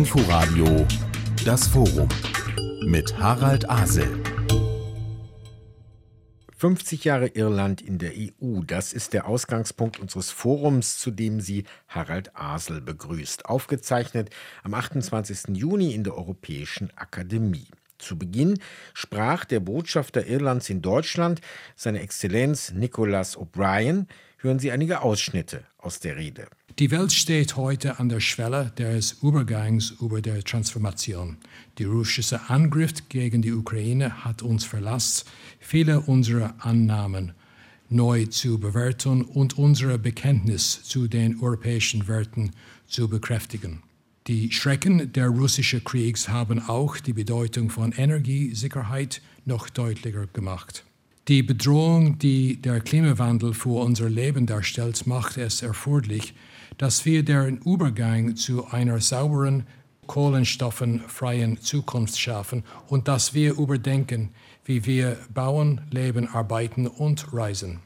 Inforadio Das Forum mit Harald Asel. 50 Jahre Irland in der EU, das ist der Ausgangspunkt unseres Forums, zu dem Sie Harald Asel begrüßt. Aufgezeichnet am 28. Juni in der Europäischen Akademie. Zu Beginn sprach der Botschafter Irlands in Deutschland, seine Exzellenz Nicholas O'Brien. Hören Sie einige Ausschnitte aus der Rede. Die Welt steht heute an der Schwelle des Übergangs über der Transformation. Der russische Angriff gegen die Ukraine hat uns verlasst, viele unserer Annahmen neu zu bewerten und unser Bekenntnis zu den europäischen Werten zu bekräftigen. Die Schrecken der russischen Kriegs haben auch die Bedeutung von Energiesicherheit noch deutlicher gemacht. Die Bedrohung, die der Klimawandel für unser Leben darstellt, macht es erforderlich, dass wir den Übergang zu einer sauberen, kohlenstoffenfreien Zukunft schaffen und dass wir überdenken, wie wir bauen, leben, arbeiten und reisen.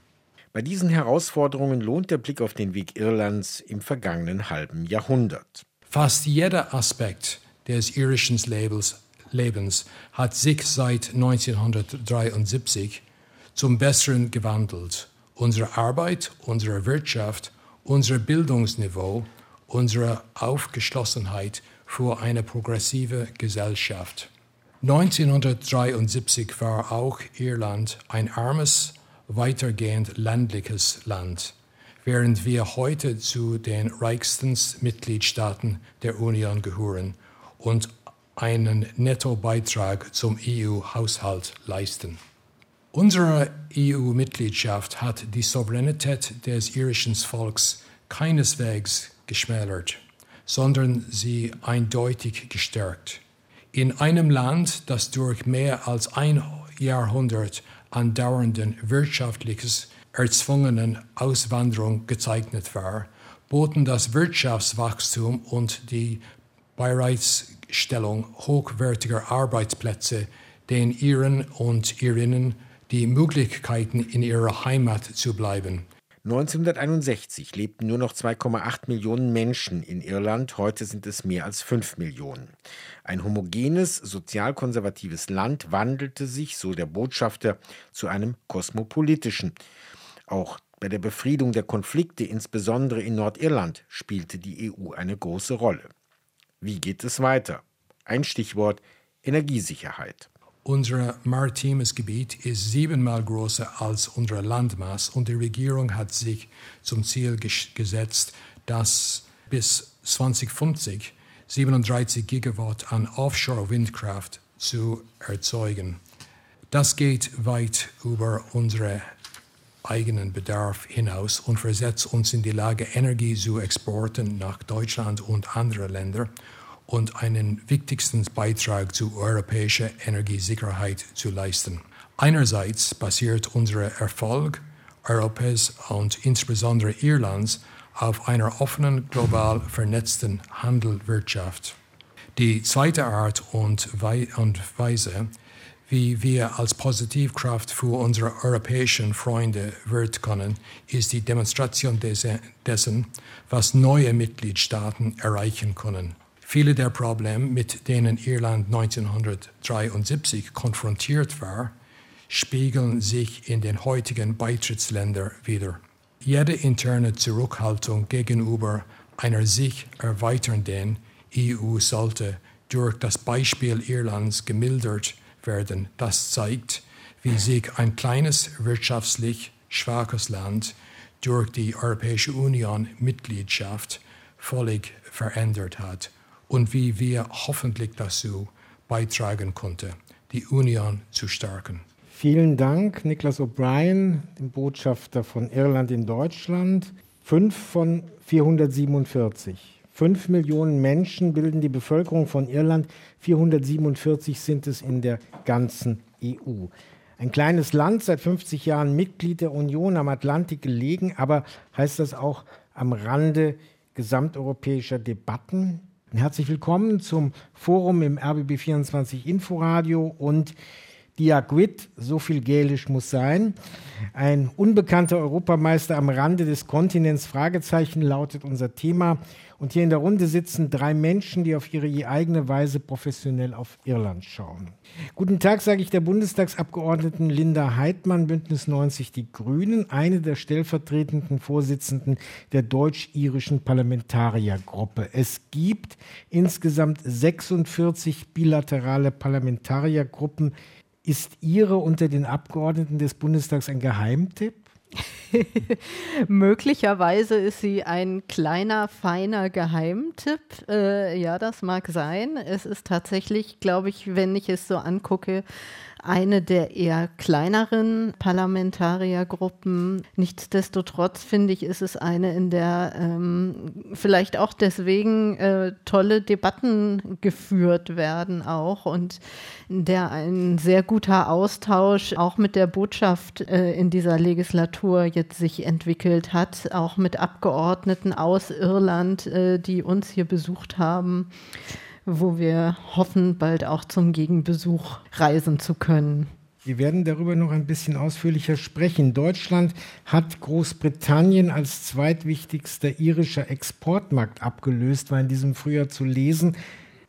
Bei diesen Herausforderungen lohnt der Blick auf den Weg Irlands im vergangenen halben Jahrhundert. Fast jeder Aspekt des irischen Lebens, hat sich seit 1973 zum Besseren gewandelt. Unsere Arbeit, unsere Wirtschaft, unser Bildungsniveau, unsere Aufgeschlossenheit für eine progressive Gesellschaft. 1973 war auch Irland ein armes, weitergehend ländliches Land, während wir heute zu den reichsten Mitgliedstaaten der Union gehören und einen Nettobeitrag zum EU-Haushalt leisten. Unsere EU-Mitgliedschaft hat die Souveränität des irischen Volks keineswegs geschmälert, sondern sie eindeutig gestärkt. In einem Land, das durch mehr als ein Jahrhundert andauernden wirtschaftliches erzwungenen Auswanderung gezeichnet war, boten das Wirtschaftswachstum und die Bereitstellung hochwertiger Arbeitsplätze den Iren und Irinnen die Möglichkeiten, in ihrer Heimat zu bleiben. 1961 lebten nur noch 2,8 Millionen Menschen in Irland, heute sind es mehr als 5 Millionen. Ein homogenes, sozialkonservatives Land wandelte sich, so der Botschafter, zu einem kosmopolitischen. Auch bei der Befriedung der Konflikte, insbesondere in Nordirland, spielte die EU eine große Rolle. Wie geht es weiter? Ein Stichwort Energiesicherheit. Unser maritimes Gebiet ist siebenmal größer als unser Landmaß und die Regierung hat sich zum Ziel gesetzt, dass bis 2050 37 Gigawatt an Offshore-Windkraft zu erzeugen. Das geht weit über unseren eigenen Bedarf hinaus und versetzt uns in die Lage, Energie zu exporten nach Deutschland und andere Länder und einen wichtigsten Beitrag zu europäischer Energiesicherheit zu leisten. Einerseits basiert unser Erfolg Europas und insbesondere Irlands auf einer offenen, global vernetzten Handelwirtschaft. Die zweite Art und Weise, wie wir als Positivkraft für unsere europäischen Freunde wirken können, ist die Demonstration dessen, was neue Mitgliedstaaten erreichen können. Viele der Probleme, mit denen Irland 1973 konfrontiert war, spiegeln sich in den heutigen Beitrittsländern wider. Jede interne Zurückhaltung gegenüber einer sich erweiternden EU sollte durch das Beispiel Irlands gemildert werden. Das zeigt, wie sich ein kleines wirtschaftlich schwaches Land durch die Europäische Union Mitgliedschaft völlig verändert hat und wie wir hoffentlich dazu beitragen konnten, die Union zu stärken. Vielen Dank, Niklas O'Brien, dem Botschafter von Irland in Deutschland. Fünf von 447. Fünf Millionen Menschen bilden die Bevölkerung von Irland. 447 sind es in der ganzen EU. Ein kleines Land, seit 50 Jahren Mitglied der Union am Atlantik gelegen, aber heißt das auch am Rande gesamteuropäischer Debatten? Herzlich willkommen zum Forum im RBB24 Inforadio und Diagwit, so viel Gälisch muss sein. Ein unbekannter Europameister am Rande des Kontinents, Fragezeichen lautet unser Thema. Und hier in der Runde sitzen drei Menschen, die auf ihre eigene Weise professionell auf Irland schauen. Guten Tag, sage ich der Bundestagsabgeordneten Linda Heidmann, Bündnis 90 Die Grünen, eine der stellvertretenden Vorsitzenden der deutsch-irischen Parlamentariergruppe. Es gibt insgesamt 46 bilaterale Parlamentariergruppen. Ist Ihre unter den Abgeordneten des Bundestags ein Geheimtipp? Möglicherweise ist sie ein kleiner, feiner Geheimtipp. Äh, ja, das mag sein. Es ist tatsächlich, glaube ich, wenn ich es so angucke, eine der eher kleineren Parlamentariergruppen. Nichtsdestotrotz finde ich, ist es eine, in der ähm, vielleicht auch deswegen äh, tolle Debatten geführt werden auch und in der ein sehr guter Austausch auch mit der Botschaft äh, in dieser Legislatur jetzt sich entwickelt hat, auch mit Abgeordneten aus Irland, äh, die uns hier besucht haben wo wir hoffen, bald auch zum Gegenbesuch reisen zu können. Wir werden darüber noch ein bisschen ausführlicher sprechen. Deutschland hat Großbritannien als zweitwichtigster irischer Exportmarkt abgelöst, war in diesem Frühjahr zu lesen.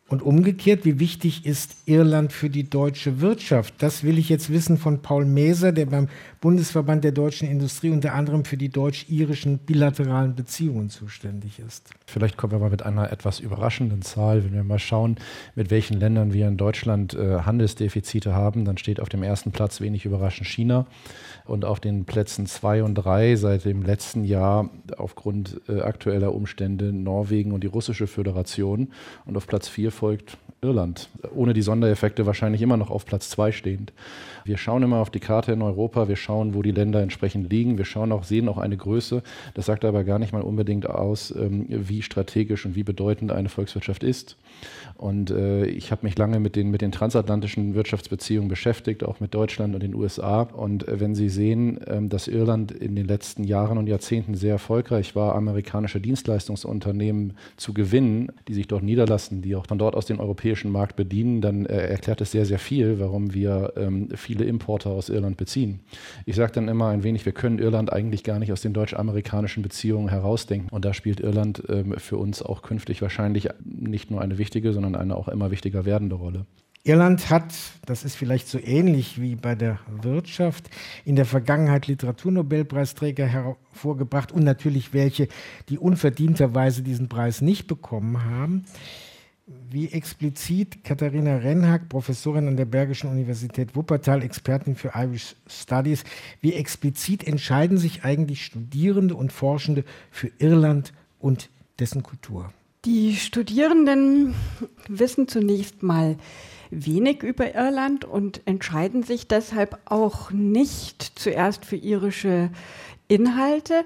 Und umgekehrt, wie wichtig ist Irland für die deutsche Wirtschaft? Das will ich jetzt wissen von Paul Meser, der beim Bundesverband der deutschen Industrie unter anderem für die deutsch-irischen bilateralen Beziehungen zuständig ist. Vielleicht kommen wir mal mit einer etwas überraschenden Zahl. Wenn wir mal schauen, mit welchen Ländern wir in Deutschland äh, Handelsdefizite haben, dann steht auf dem ersten Platz wenig überraschend China und auf den Plätzen zwei und drei seit dem letzten Jahr aufgrund äh, aktueller Umstände Norwegen und die russische Föderation und auf Platz vier folgt Irland, ohne die Sondereffekte wahrscheinlich immer noch auf Platz zwei stehend. Wir schauen immer auf die Karte in Europa, wir schauen, wo die Länder entsprechend liegen, wir schauen auch, sehen auch eine Größe. Das sagt aber gar nicht mal unbedingt aus, ähm, wie strategisch und wie bedeutend eine Volkswirtschaft ist. Und äh, ich habe mich lange mit den, mit den transatlantischen Wirtschaftsbeziehungen beschäftigt, auch mit Deutschland und den USA. Und äh, wenn Sie sehen, ähm, dass Irland in den letzten Jahren und Jahrzehnten sehr erfolgreich war, amerikanische Dienstleistungsunternehmen zu gewinnen, die sich dort niederlassen, die auch von dort aus den europäischen Markt bedienen, dann äh, erklärt es sehr, sehr viel, warum wir ähm, viele Importe aus Irland beziehen. Ich sage dann immer ein wenig, wir können Irland eigentlich gar nicht aus den deutsch-amerikanischen Beziehungen herausdenken. Und da spielt Irland ähm, für uns auch künftig wahrscheinlich nicht nur eine wichtige, sondern eine auch immer wichtiger werdende Rolle. Irland hat, das ist vielleicht so ähnlich wie bei der Wirtschaft, in der Vergangenheit Literaturnobelpreisträger hervorgebracht und natürlich welche, die unverdienterweise diesen Preis nicht bekommen haben. Wie explizit Katharina Renhack, Professorin an der Bergischen Universität Wuppertal, Expertin für Irish Studies, wie explizit entscheiden sich eigentlich Studierende und Forschende für Irland und dessen Kultur? Die Studierenden wissen zunächst mal wenig über Irland und entscheiden sich deshalb auch nicht zuerst für irische Inhalte,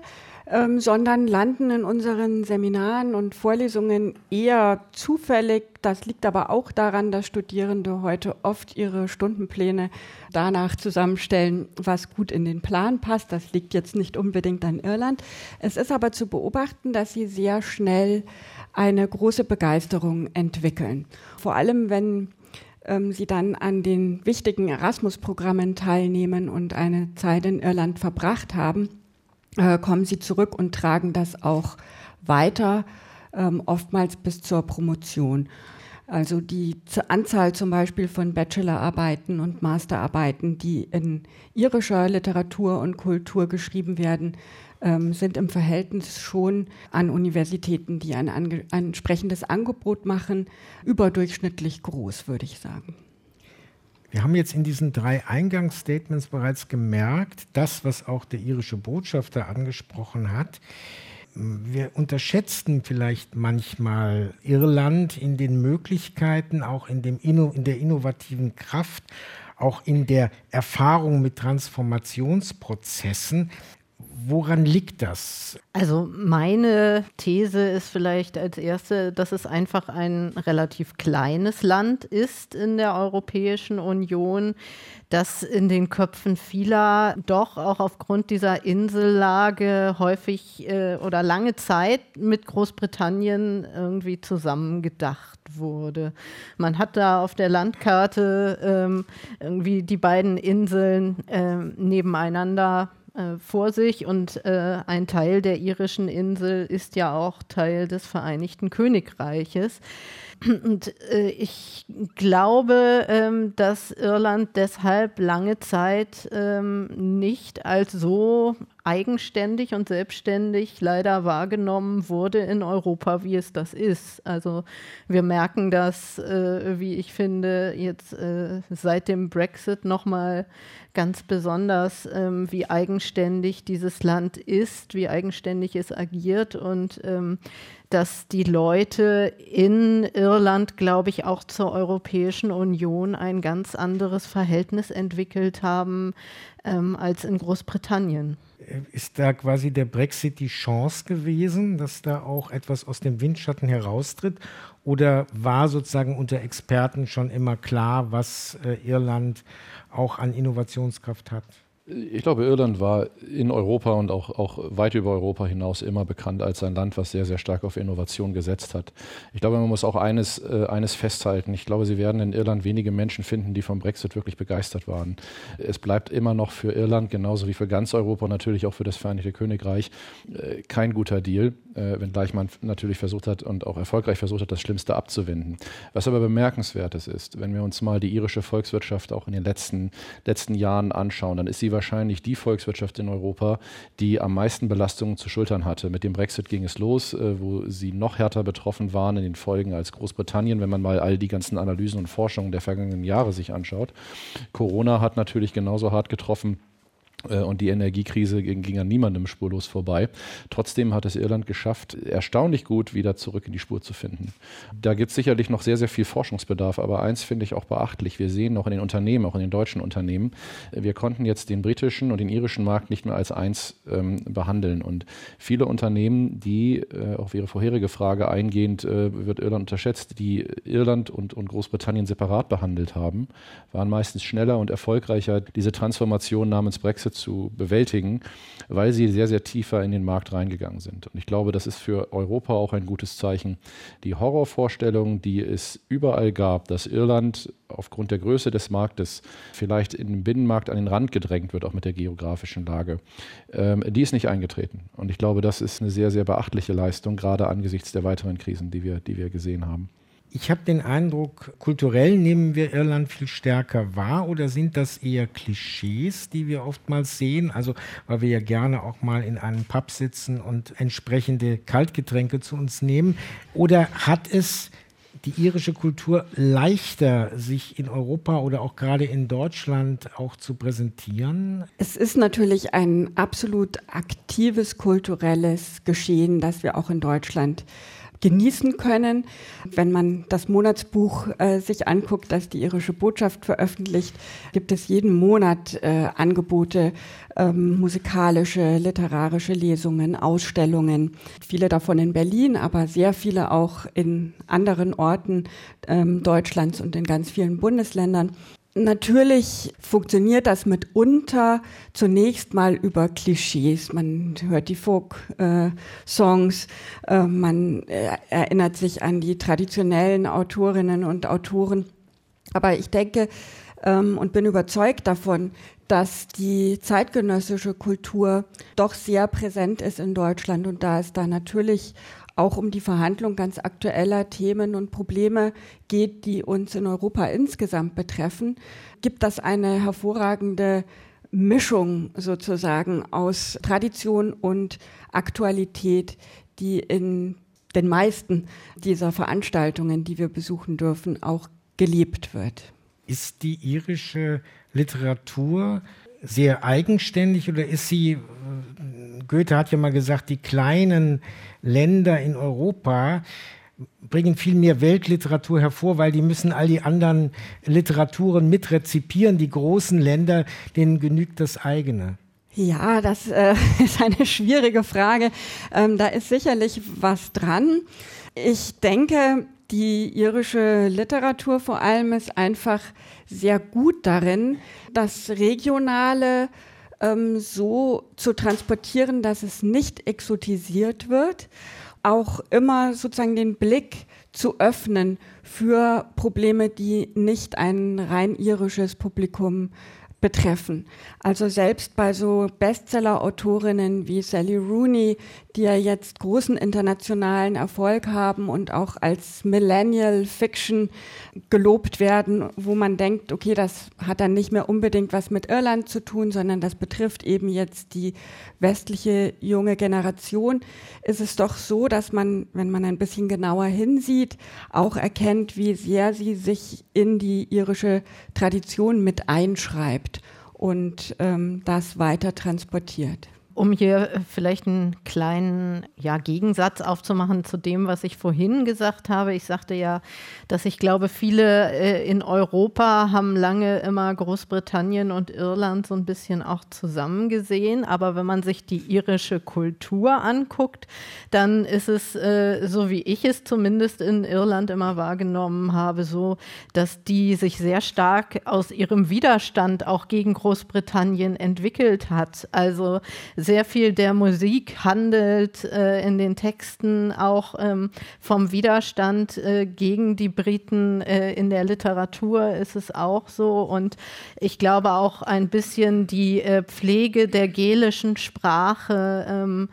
ähm, sondern landen in unseren Seminaren und Vorlesungen eher zufällig. Das liegt aber auch daran, dass Studierende heute oft ihre Stundenpläne danach zusammenstellen, was gut in den Plan passt. Das liegt jetzt nicht unbedingt an Irland. Es ist aber zu beobachten, dass sie sehr schnell eine große Begeisterung entwickeln. Vor allem, wenn ähm, sie dann an den wichtigen Erasmus-Programmen teilnehmen und eine Zeit in Irland verbracht haben, äh, kommen sie zurück und tragen das auch weiter, ähm, oftmals bis zur Promotion. Also die Anzahl zum Beispiel von Bachelorarbeiten und Masterarbeiten, die in irischer Literatur und Kultur geschrieben werden, ähm, sind im Verhältnis schon an Universitäten, die ein, ein entsprechendes Angebot machen, überdurchschnittlich groß, würde ich sagen. Wir haben jetzt in diesen drei Eingangsstatements bereits gemerkt, das, was auch der irische Botschafter angesprochen hat, wir unterschätzten vielleicht manchmal Irland in den Möglichkeiten, auch in, dem in der innovativen Kraft, auch in der Erfahrung mit Transformationsprozessen. Woran liegt das? Also meine These ist vielleicht als erste, dass es einfach ein relativ kleines Land ist in der Europäischen Union, das in den Köpfen vieler doch auch aufgrund dieser Insellage häufig äh, oder lange Zeit mit Großbritannien irgendwie zusammengedacht wurde. Man hat da auf der Landkarte ähm, irgendwie die beiden Inseln äh, nebeneinander äh, vor sich und äh, ein Teil der irischen Insel ist ja auch Teil des Vereinigten Königreiches. Und äh, ich glaube, ähm, dass Irland deshalb lange Zeit ähm, nicht als so eigenständig und selbstständig leider wahrgenommen wurde in Europa, wie es das ist. Also wir merken das, äh, wie ich finde, jetzt äh, seit dem Brexit nochmal ganz besonders, ähm, wie eigenständig dieses Land ist, wie eigenständig es agiert und ähm, dass die Leute in Irland, glaube ich, auch zur Europäischen Union ein ganz anderes Verhältnis entwickelt haben ähm, als in Großbritannien. Ist da quasi der Brexit die Chance gewesen, dass da auch etwas aus dem Windschatten heraustritt? Oder war sozusagen unter Experten schon immer klar, was äh, Irland auch an Innovationskraft hat? Ich glaube, Irland war in Europa und auch, auch weit über Europa hinaus immer bekannt als ein Land, was sehr, sehr stark auf Innovation gesetzt hat. Ich glaube, man muss auch eines, äh, eines festhalten. Ich glaube, Sie werden in Irland wenige Menschen finden, die vom Brexit wirklich begeistert waren. Es bleibt immer noch für Irland, genauso wie für ganz Europa, natürlich auch für das Vereinigte Königreich, äh, kein guter Deal, äh, wenngleich man natürlich versucht hat und auch erfolgreich versucht hat, das Schlimmste abzuwenden. Was aber bemerkenswertes ist, wenn wir uns mal die irische Volkswirtschaft auch in den letzten, letzten Jahren anschauen, dann ist sie wahrscheinlich die Volkswirtschaft in Europa, die am meisten Belastungen zu schultern hatte. Mit dem Brexit ging es los, äh, wo sie noch härter betroffen waren in den Folgen als Großbritannien, wenn man mal all die ganzen Analysen und Forschungen der vergangenen Jahre sich anschaut. Corona hat natürlich genauso hart getroffen und die Energiekrise ging, an niemandem spurlos vorbei. Trotzdem hat es Irland geschafft, erstaunlich gut wieder zurück in die Spur zu finden. Da gibt es sicherlich noch sehr, sehr viel Forschungsbedarf, aber eins finde ich auch beachtlich. Wir sehen noch in den Unternehmen, auch in den deutschen Unternehmen, wir konnten jetzt den britischen und den irischen Markt nicht mehr als eins ähm, behandeln. Und viele Unternehmen, die, äh, auf Ihre vorherige Frage eingehend, äh, wird Irland unterschätzt, die Irland und, und Großbritannien separat behandelt haben, waren meistens schneller und erfolgreicher, diese Transformation namens Brexit Prozesse zu bewältigen, weil sie sehr, sehr tiefer in den Markt reingegangen sind. Und ich glaube, das ist für Europa auch ein gutes Zeichen. Die Horrorvorstellung, die es überall gab, dass Irland aufgrund der Größe des Marktes vielleicht in den Binnenmarkt an den Rand gedrängt wird, auch mit der geografischen Lage, ähm, die ist nicht eingetreten. Und ich glaube, das ist eine sehr, sehr beachtliche Leistung, gerade angesichts der weiteren Krisen, die wir, die wir gesehen haben. Ich habe den Eindruck, kulturell nehmen wir Irland viel stärker wahr oder sind das eher Klischees, die wir oftmals sehen? Also, weil wir ja gerne auch mal in einem Pub sitzen und entsprechende Kaltgetränke zu uns nehmen. Oder hat es die irische Kultur leichter, sich in Europa oder auch gerade in Deutschland auch zu präsentieren? Es ist natürlich ein absolut aktives kulturelles Geschehen, das wir auch in Deutschland genießen können. Wenn man das Monatsbuch äh, sich anguckt, das die irische Botschaft veröffentlicht, gibt es jeden Monat äh, Angebote, ähm, musikalische, literarische Lesungen, Ausstellungen. Viele davon in Berlin, aber sehr viele auch in anderen Orten ähm, Deutschlands und in ganz vielen Bundesländern. Natürlich funktioniert das mitunter zunächst mal über Klischees. Man hört die Folk-Songs, äh, äh, man äh, erinnert sich an die traditionellen Autorinnen und Autoren. Aber ich denke ähm, und bin überzeugt davon, dass die zeitgenössische Kultur doch sehr präsent ist in Deutschland und da es da natürlich auch um die Verhandlung ganz aktueller Themen und Probleme geht, die uns in Europa insgesamt betreffen, gibt das eine hervorragende Mischung sozusagen aus Tradition und Aktualität, die in den meisten dieser Veranstaltungen, die wir besuchen dürfen, auch gelebt wird. Ist die irische Literatur sehr eigenständig oder ist sie, Goethe hat ja mal gesagt, die kleinen Länder in Europa bringen viel mehr Weltliteratur hervor, weil die müssen all die anderen Literaturen mitrezipieren. Die großen Länder, denen genügt das eigene. Ja, das äh, ist eine schwierige Frage. Ähm, da ist sicherlich was dran. Ich denke, die irische Literatur vor allem ist einfach sehr gut darin, das Regionale ähm, so zu transportieren, dass es nicht exotisiert wird, auch immer sozusagen den Blick zu öffnen für Probleme, die nicht ein rein irisches Publikum betreffen. Also selbst bei so Bestseller-Autorinnen wie Sally Rooney, die ja jetzt großen internationalen Erfolg haben und auch als Millennial Fiction gelobt werden, wo man denkt, okay, das hat dann nicht mehr unbedingt was mit Irland zu tun, sondern das betrifft eben jetzt die westliche junge Generation, ist es doch so, dass man, wenn man ein bisschen genauer hinsieht, auch erkennt, wie sehr sie sich in die irische Tradition mit einschreibt und ähm, das weiter transportiert. Um hier vielleicht einen kleinen ja, Gegensatz aufzumachen zu dem, was ich vorhin gesagt habe. Ich sagte ja, dass ich glaube, viele äh, in Europa haben lange immer Großbritannien und Irland so ein bisschen auch zusammen gesehen. Aber wenn man sich die irische Kultur anguckt, dann ist es, äh, so wie ich es zumindest in Irland immer wahrgenommen habe, so, dass die sich sehr stark aus ihrem Widerstand auch gegen Großbritannien entwickelt hat. Also sehr viel der Musik handelt äh, in den Texten auch ähm, vom Widerstand äh, gegen die Briten. Äh, in der Literatur ist es auch so. Und ich glaube auch ein bisschen die äh, Pflege der gelischen Sprache ähm,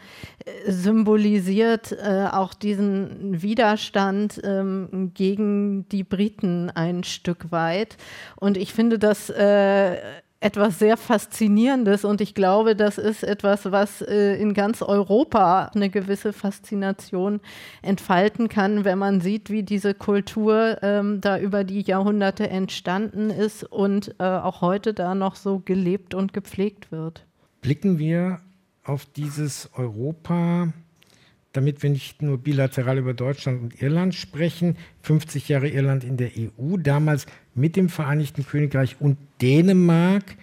symbolisiert äh, auch diesen Widerstand ähm, gegen die Briten ein Stück weit. Und ich finde das äh, etwas sehr Faszinierendes und ich glaube, das ist etwas, was äh, in ganz Europa eine gewisse Faszination entfalten kann, wenn man sieht, wie diese Kultur ähm, da über die Jahrhunderte entstanden ist und äh, auch heute da noch so gelebt und gepflegt wird. Blicken wir auf dieses Europa damit wir nicht nur bilateral über Deutschland und Irland sprechen. 50 Jahre Irland in der EU, damals mit dem Vereinigten Königreich und Dänemark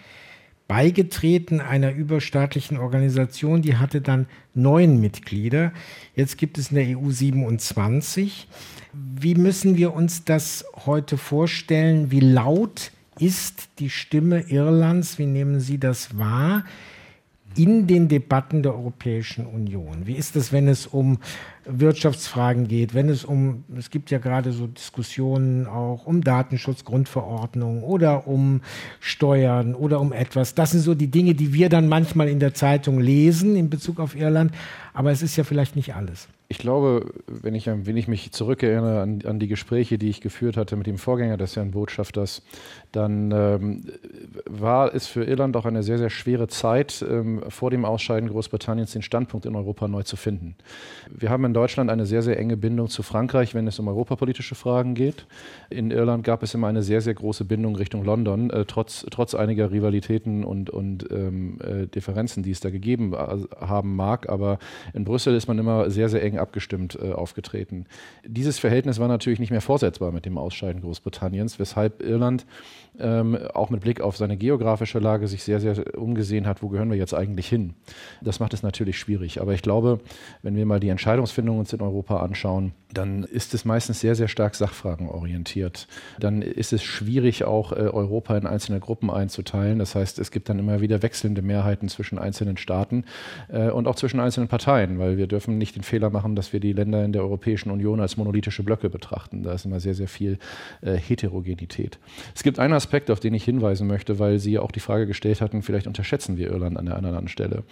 beigetreten einer überstaatlichen Organisation, die hatte dann neun Mitglieder. Jetzt gibt es in der EU 27. Wie müssen wir uns das heute vorstellen? Wie laut ist die Stimme Irlands? Wie nehmen Sie das wahr? In den Debatten der Europäischen Union? Wie ist es, wenn es um Wirtschaftsfragen geht, wenn es um, es gibt ja gerade so Diskussionen auch um Datenschutz, Grundverordnung oder um Steuern oder um etwas. Das sind so die Dinge, die wir dann manchmal in der Zeitung lesen in Bezug auf Irland, aber es ist ja vielleicht nicht alles. Ich glaube, wenn ich, wenn ich mich zurückerinnere an, an, die Gespräche, die ich geführt hatte mit dem Vorgänger des Herrn Botschafters, dann ähm, war es für Irland auch eine sehr, sehr schwere Zeit, ähm, vor dem Ausscheiden Großbritanniens den Standpunkt in Europa neu zu finden. Wir haben in Deutschland eine sehr, sehr enge Bindung zu Frankreich, wenn es um europapolitische Fragen geht. In Irland gab es immer eine sehr, sehr große Bindung Richtung London, äh, trotz, trotz einiger Rivalitäten und, und ähm, äh, Differenzen, die es da gegeben äh, haben mag. Aber in Brüssel ist man immer sehr, sehr eng abgestimmt äh, aufgetreten. Dieses Verhältnis war natürlich nicht mehr vorsetzbar mit dem Ausscheiden Großbritanniens, weshalb Irland ähm, auch mit Blick auf seine geografische Lage sich sehr, sehr umgesehen hat, wo gehören wir jetzt eigentlich hin. Das macht es natürlich schwierig. Aber ich glaube, wenn wir mal die Entscheidungsfindung uns in Europa anschauen, dann ist es meistens sehr, sehr stark sachfragenorientiert. Dann ist es schwierig, auch äh, Europa in einzelne Gruppen einzuteilen. Das heißt, es gibt dann immer wieder wechselnde Mehrheiten zwischen einzelnen Staaten äh, und auch zwischen einzelnen Parteien, weil wir dürfen nicht den Fehler machen, dass wir die Länder in der Europäischen Union als monolithische Blöcke betrachten. Da ist immer sehr, sehr viel äh, Heterogenität. Es gibt einen Aspekt, auf den ich hinweisen möchte, weil Sie ja auch die Frage gestellt hatten, vielleicht unterschätzen wir Irland an der anderen Stelle.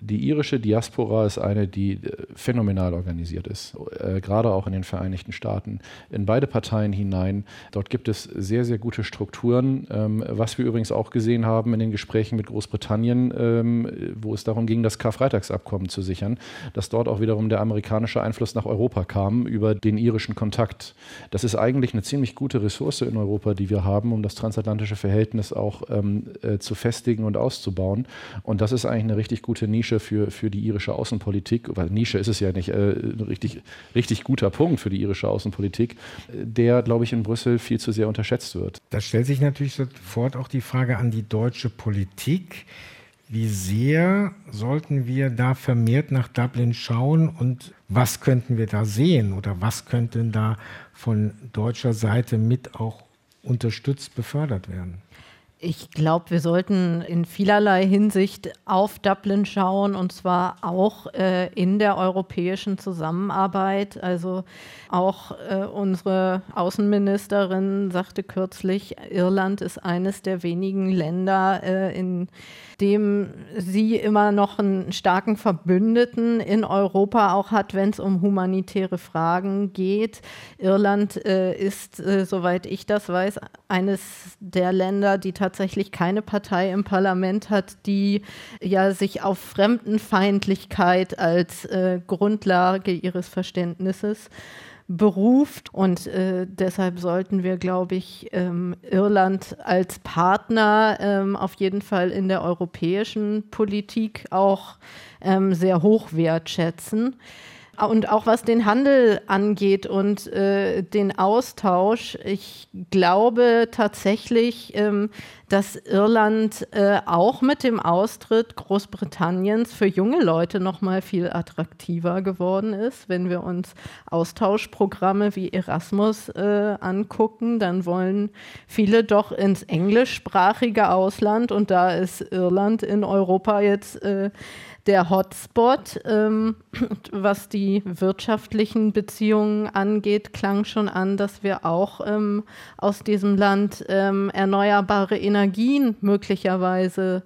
Die irische Diaspora ist eine, die äh, phänomenal organisiert ist, äh, gerade auch in den Vereinigten Staaten, in beide Parteien hinein. Dort gibt es sehr, sehr gute Strukturen, ähm, was wir übrigens auch gesehen haben in den Gesprächen mit Großbritannien, ähm, wo es darum ging, das Karfreitagsabkommen zu sichern, dass dort auch wiederum der amerikanische Einfluss nach Europa kam über den irischen Kontakt. Das ist eigentlich eine ziemlich gute Ressource in Europa, die wir haben, um das transatlantische Verhältnis auch ähm, äh, zu festigen und auszubauen. Und das ist eigentlich eine richtig gute Nische für, für die irische Außenpolitik, weil Nische ist es ja nicht, äh, ein richtig, richtig guter Punkt. Für die irische Außenpolitik, der, glaube ich, in Brüssel viel zu sehr unterschätzt wird. Da stellt sich natürlich sofort auch die Frage an die deutsche Politik. Wie sehr sollten wir da vermehrt nach Dublin schauen und was könnten wir da sehen oder was könnte da von deutscher Seite mit auch unterstützt befördert werden? Ich glaube, wir sollten in vielerlei Hinsicht auf Dublin schauen und zwar auch äh, in der europäischen Zusammenarbeit. Also auch äh, unsere Außenministerin sagte kürzlich, Irland ist eines der wenigen Länder, äh, in dem sie immer noch einen starken Verbündeten in Europa auch hat, wenn es um humanitäre Fragen geht. Irland äh, ist, äh, soweit ich das weiß, eines der Länder, die tatsächlich keine Partei im Parlament hat, die ja sich auf Fremdenfeindlichkeit als äh, Grundlage ihres Verständnisses beruft. Und äh, deshalb sollten wir, glaube ich, ähm, Irland als Partner ähm, auf jeden Fall in der europäischen Politik auch ähm, sehr hoch wertschätzen. Und auch was den Handel angeht und äh, den Austausch, ich glaube tatsächlich, ähm, dass Irland äh, auch mit dem Austritt Großbritanniens für junge Leute noch mal viel attraktiver geworden ist. Wenn wir uns Austauschprogramme wie Erasmus äh, angucken, dann wollen viele doch ins englischsprachige Ausland und da ist Irland in Europa jetzt äh, der Hotspot. Ähm, was die wirtschaftlichen Beziehungen angeht, klang schon an, dass wir auch ähm, aus diesem Land ähm, erneuerbare Energien möglicherweise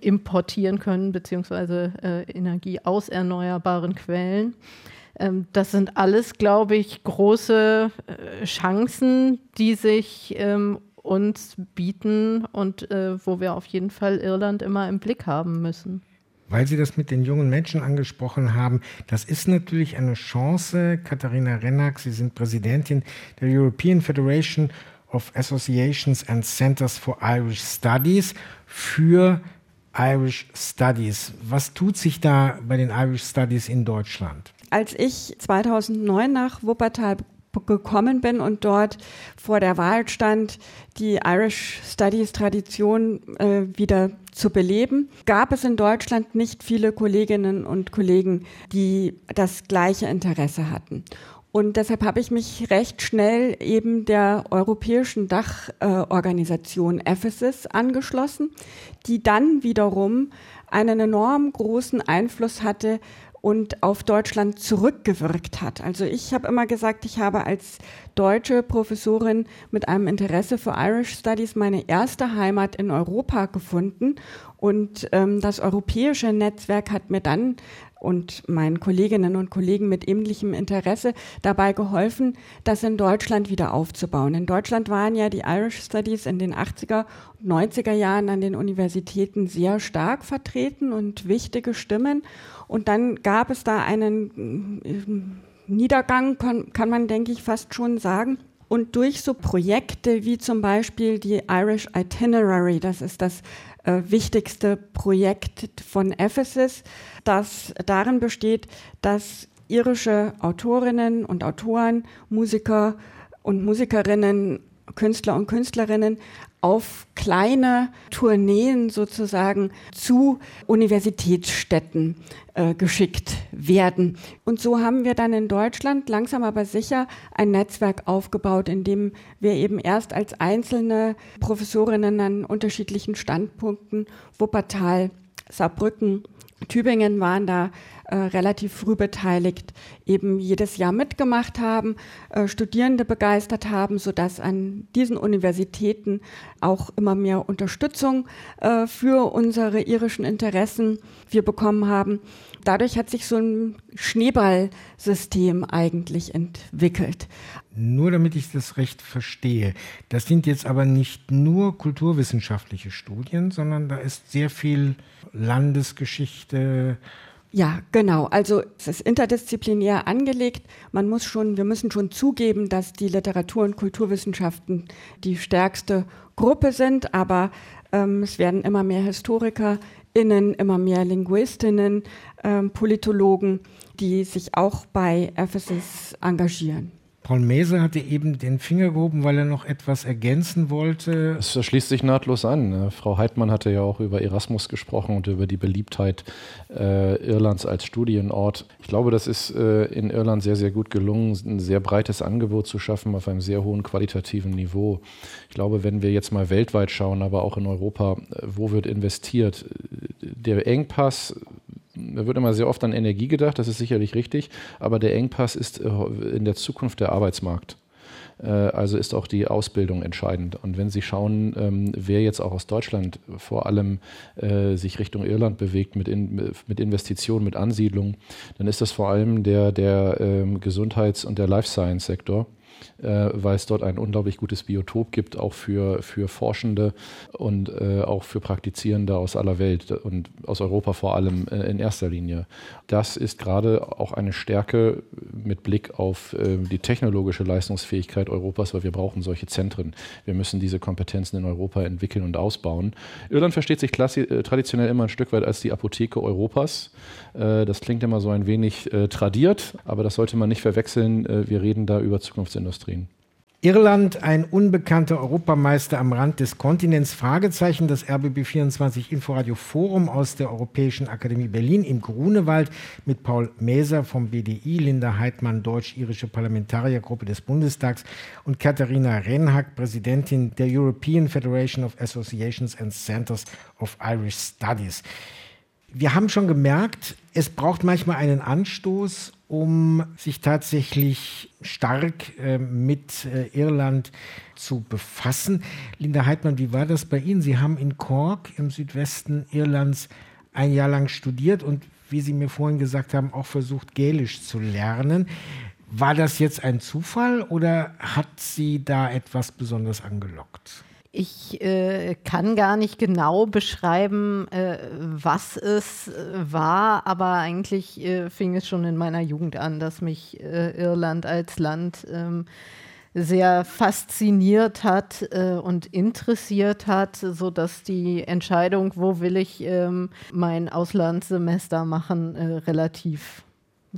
importieren können, beziehungsweise äh, Energie aus erneuerbaren Quellen. Ähm, das sind alles, glaube ich, große äh, Chancen, die sich ähm, uns bieten und äh, wo wir auf jeden Fall Irland immer im Blick haben müssen weil Sie das mit den jungen Menschen angesprochen haben, das ist natürlich eine Chance. Katharina Rennack, Sie sind Präsidentin der European Federation of Associations and Centers for Irish Studies für Irish Studies. Was tut sich da bei den Irish Studies in Deutschland? Als ich 2009 nach Wuppertal gekommen bin und dort vor der Wahl stand, die Irish Studies Tradition äh, wieder zu beleben, gab es in Deutschland nicht viele Kolleginnen und Kollegen, die das gleiche Interesse hatten. Und deshalb habe ich mich recht schnell eben der europäischen Dachorganisation äh, Ephesus angeschlossen, die dann wiederum einen enorm großen Einfluss hatte und auf Deutschland zurückgewirkt hat. Also ich habe immer gesagt, ich habe als deutsche Professorin mit einem Interesse für Irish Studies meine erste Heimat in Europa gefunden und ähm, das europäische Netzwerk hat mir dann und meinen Kolleginnen und Kollegen mit ähnlichem Interesse dabei geholfen, das in Deutschland wieder aufzubauen. In Deutschland waren ja die Irish Studies in den 80er und 90er Jahren an den Universitäten sehr stark vertreten und wichtige Stimmen. Und dann gab es da einen äh, Niedergang, kann, man, denke ich, fast schon sagen. Und durch so Projekte wie zum Beispiel die Irish Itinerary, das ist das wichtigste Projekt von Ephesus, das darin besteht, dass irische Autorinnen und Autoren, Musiker und Musikerinnen, Künstler und Künstlerinnen auf kleine Tourneen sozusagen zu Universitätsstädten äh, geschickt werden. Und so haben wir dann in Deutschland langsam aber sicher ein Netzwerk aufgebaut, in dem wir eben erst als einzelne Professorinnen an unterschiedlichen Standpunkten Wuppertal, Saarbrücken, Tübingen waren da äh, relativ früh beteiligt, eben jedes Jahr mitgemacht haben, äh, Studierende begeistert haben, sodass an diesen Universitäten auch immer mehr Unterstützung äh, für unsere irischen Interessen wir bekommen haben. Dadurch hat sich so ein Schneeballsystem eigentlich entwickelt. Nur damit ich das recht verstehe, das sind jetzt aber nicht nur kulturwissenschaftliche Studien, sondern da ist sehr viel Landesgeschichte. Ja, genau. Also es ist interdisziplinär angelegt. Man muss schon, wir müssen schon zugeben, dass die Literatur- und Kulturwissenschaften die stärkste Gruppe sind, aber ähm, es werden immer mehr HistorikerInnen, immer mehr Linguistinnen, ähm, Politologen, die sich auch bei Ephesus engagieren. Paul Mese hatte eben den Finger gehoben, weil er noch etwas ergänzen wollte. Es schließt sich nahtlos an. Ne? Frau Heidmann hatte ja auch über Erasmus gesprochen und über die Beliebtheit äh, Irlands als Studienort. Ich glaube, das ist äh, in Irland sehr, sehr gut gelungen, ein sehr breites Angebot zu schaffen auf einem sehr hohen qualitativen Niveau. Ich glaube, wenn wir jetzt mal weltweit schauen, aber auch in Europa, äh, wo wird investiert? Der Engpass da wird immer sehr oft an Energie gedacht, das ist sicherlich richtig, aber der Engpass ist äh, in der Zukunft der Arbeitsmarkt. Äh, also ist auch die Ausbildung entscheidend. Und wenn Sie schauen, ähm, wer jetzt auch aus Deutschland vor allem äh, sich Richtung Irland bewegt mit, in, mit Investitionen, mit Ansiedlung, dann ist das vor allem der, der ähm, Gesundheits- und der Life Science-Sektor äh, weil es dort ein unglaublich gutes Biotop gibt, auch für, für Forschende und äh, auch für Praktizierende aus aller Welt und aus Europa vor allem äh, in erster Linie. Das ist gerade auch eine Stärke mit Blick auf äh, die technologische Leistungsfähigkeit Europas, weil wir brauchen solche Zentren. Wir müssen diese Kompetenzen in Europa entwickeln und ausbauen. Irland versteht sich äh, traditionell immer ein Stück weit als die Apotheke Europas. Äh, das klingt immer so ein wenig tradiert, aber das sollte man nicht verwechseln. wir reden da über Zukunftsindustrie. Industrien. Irland, ein unbekannter Europameister am Rand des Kontinents? Fragezeichen. Das RBB24 Inforadio Forum aus der Europäischen Akademie Berlin im Grunewald mit Paul Maeser vom BDI, Linda Heidmann, deutsch-irische Parlamentariergruppe des Bundestags und Katharina Renhack, Präsidentin der European Federation of Associations and Centers of Irish Studies. Wir haben schon gemerkt, es braucht manchmal einen Anstoß, um sich tatsächlich stark äh, mit äh, Irland zu befassen. Linda Heidmann, wie war das bei Ihnen? Sie haben in Cork im Südwesten Irlands ein Jahr lang studiert und wie Sie mir vorhin gesagt haben, auch versucht, Gälisch zu lernen. War das jetzt ein Zufall oder hat Sie da etwas besonders angelockt? Ich äh, kann gar nicht genau beschreiben, äh, was es äh, war, aber eigentlich äh, fing es schon in meiner Jugend an, dass mich äh, Irland als Land ähm, sehr fasziniert hat äh, und interessiert hat, sodass die Entscheidung, wo will ich ähm, mein Auslandssemester machen, relativ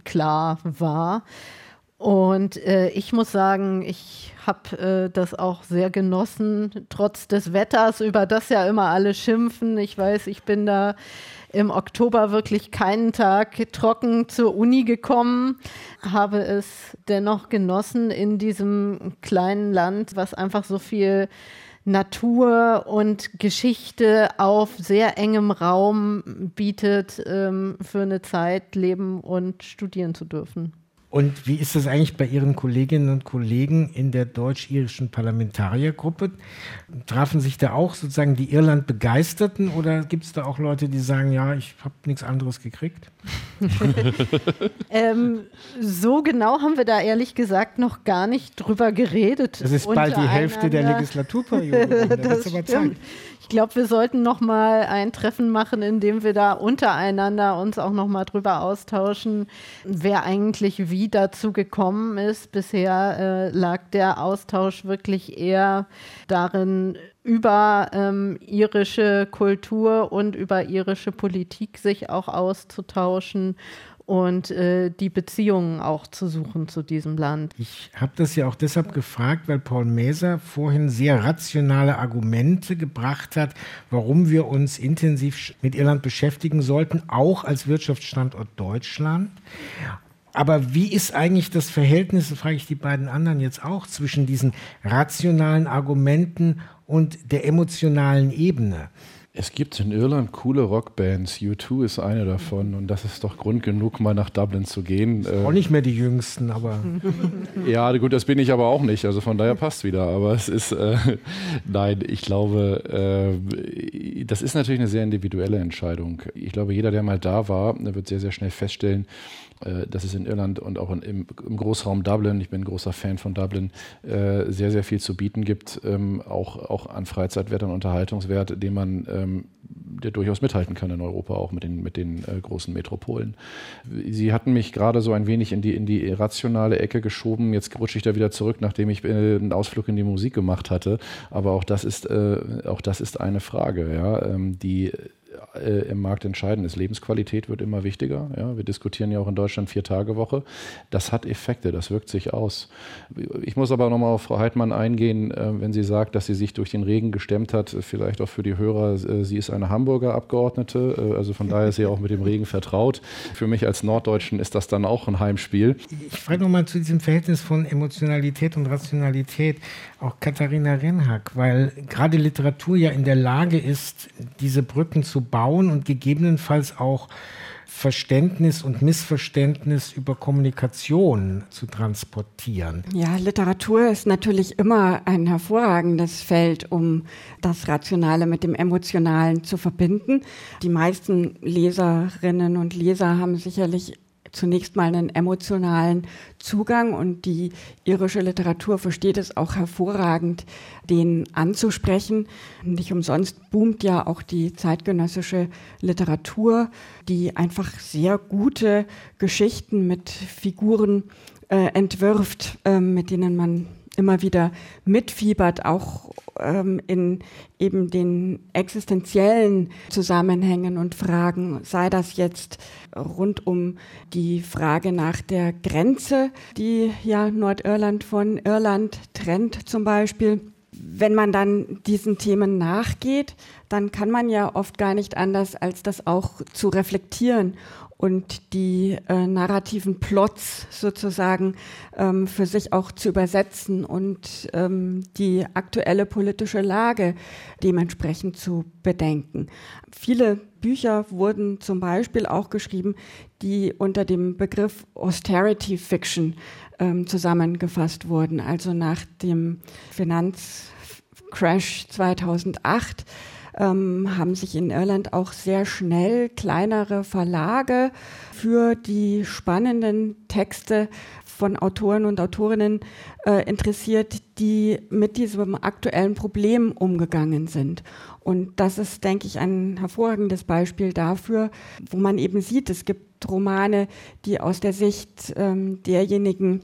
klar war. Und äh, ich muss sagen, ich habe äh, das auch sehr genossen, trotz des Wetters, über das ja immer alle schimpfen. Ich weiß, ich bin da im Oktober wirklich keinen Tag trocken zur Uni gekommen, habe es dennoch genossen in diesem kleinen Land, was einfach so viel Natur und Geschichte auf sehr engem Raum bietet, ähm, für eine Zeit leben und studieren zu dürfen. Und wie ist das eigentlich bei Ihren Kolleginnen und Kollegen in der deutsch-irischen Parlamentariergruppe? Trafen sich da auch sozusagen die Irland-Begeisterten oder gibt es da auch Leute, die sagen, ja, ich habe nichts anderes gekriegt? ähm, so genau haben wir da ehrlich gesagt noch gar nicht drüber geredet. Das ist bald die Hälfte der Legislaturperiode. das, das stimmt glaube, wir sollten noch mal ein Treffen machen, in dem wir da untereinander uns auch noch mal drüber austauschen, wer eigentlich wie dazu gekommen ist. Bisher äh, lag der Austausch wirklich eher darin, über ähm, irische Kultur und über irische Politik sich auch auszutauschen und äh, die Beziehungen auch zu suchen zu diesem Land. Ich habe das ja auch deshalb gefragt, weil Paul Maser vorhin sehr rationale Argumente gebracht hat, warum wir uns intensiv mit Irland beschäftigen sollten, auch als Wirtschaftsstandort Deutschland. Aber wie ist eigentlich das Verhältnis, frage ich die beiden anderen jetzt auch, zwischen diesen rationalen Argumenten und der emotionalen Ebene? Es gibt in Irland coole Rockbands. U2 ist eine davon und das ist doch Grund genug, mal nach Dublin zu gehen. Auch nicht mehr die Jüngsten, aber. ja, gut, das bin ich aber auch nicht. Also von daher passt wieder. Aber es ist, äh, nein, ich glaube, äh, das ist natürlich eine sehr individuelle Entscheidung. Ich glaube, jeder, der mal da war, wird sehr, sehr schnell feststellen, äh, dass es in Irland und auch in, im, im, Großraum Dublin, ich bin ein großer Fan von Dublin, äh, sehr, sehr viel zu bieten gibt, ähm, auch, auch an Freizeitwert und Unterhaltungswert, den man ähm, der durchaus mithalten kann in Europa, auch mit den, mit den äh, großen Metropolen. Sie hatten mich gerade so ein wenig in die, in die irrationale Ecke geschoben. Jetzt rutsche ich da wieder zurück, nachdem ich äh, einen Ausflug in die Musik gemacht hatte. Aber auch das ist, äh, auch das ist eine Frage. Ja? Ähm, die äh, im Markt entscheidend ist. Lebensqualität wird immer wichtiger. Ja? Wir diskutieren ja auch in Deutschland Vier-Tage-Woche. Das hat Effekte, das wirkt sich aus. Ich muss aber nochmal auf Frau Heidmann eingehen, äh, wenn sie sagt, dass sie sich durch den Regen gestemmt hat. Vielleicht auch für die Hörer, äh, sie ist eine Hamburger Abgeordnete, also von daher ist sie auch mit dem Regen vertraut. Für mich als Norddeutschen ist das dann auch ein Heimspiel. Ich frage nochmal zu diesem Verhältnis von Emotionalität und Rationalität auch Katharina Renhack, weil gerade Literatur ja in der Lage ist, diese Brücken zu bauen und gegebenenfalls auch Verständnis und Missverständnis über Kommunikation zu transportieren. Ja, Literatur ist natürlich immer ein hervorragendes Feld, um das Rationale mit dem Emotionalen zu verbinden. Die meisten Leserinnen und Leser haben sicherlich zunächst mal einen emotionalen Zugang und die irische Literatur versteht es auch hervorragend, den anzusprechen. Nicht umsonst boomt ja auch die zeitgenössische Literatur, die einfach sehr gute Geschichten mit Figuren äh, entwirft, äh, mit denen man immer wieder mitfiebert, auch ähm, in eben den existenziellen Zusammenhängen und Fragen, sei das jetzt rund um die Frage nach der Grenze, die ja Nordirland von Irland trennt zum Beispiel. Wenn man dann diesen Themen nachgeht, dann kann man ja oft gar nicht anders, als das auch zu reflektieren und die äh, narrativen Plots sozusagen ähm, für sich auch zu übersetzen und ähm, die aktuelle politische Lage dementsprechend zu bedenken. Viele Bücher wurden zum Beispiel auch geschrieben, die unter dem Begriff Austerity Fiction ähm, zusammengefasst wurden, also nach dem Finanzcrash 2008 ähm, haben sich in Irland auch sehr schnell kleinere Verlage für die spannenden Texte von Autoren und Autorinnen äh, interessiert, die mit diesem aktuellen Problem umgegangen sind. Und das ist, denke ich, ein hervorragendes Beispiel dafür, wo man eben sieht, es gibt Romane, die aus der Sicht ähm, derjenigen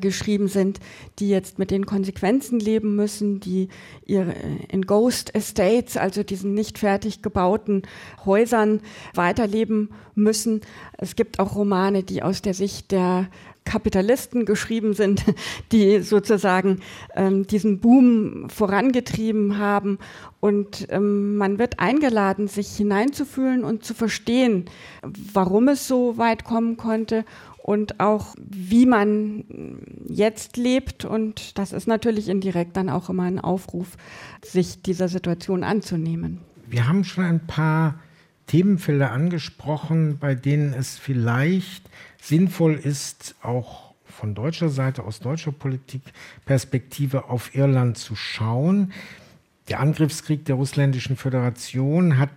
geschrieben sind, die jetzt mit den Konsequenzen leben müssen, die ihre, in Ghost Estates, also diesen nicht fertig gebauten Häusern weiterleben müssen. Es gibt auch Romane, die aus der Sicht der Kapitalisten geschrieben sind, die sozusagen ähm, diesen Boom vorangetrieben haben. Und ähm, man wird eingeladen, sich hineinzufühlen und zu verstehen, warum es so weit kommen konnte und auch wie man jetzt lebt. Und das ist natürlich indirekt dann auch immer ein Aufruf, sich dieser Situation anzunehmen. Wir haben schon ein paar Themenfelder angesprochen, bei denen es vielleicht sinnvoll ist, auch von deutscher Seite, aus deutscher Politikperspektive auf Irland zu schauen. Der Angriffskrieg der russländischen Föderation hat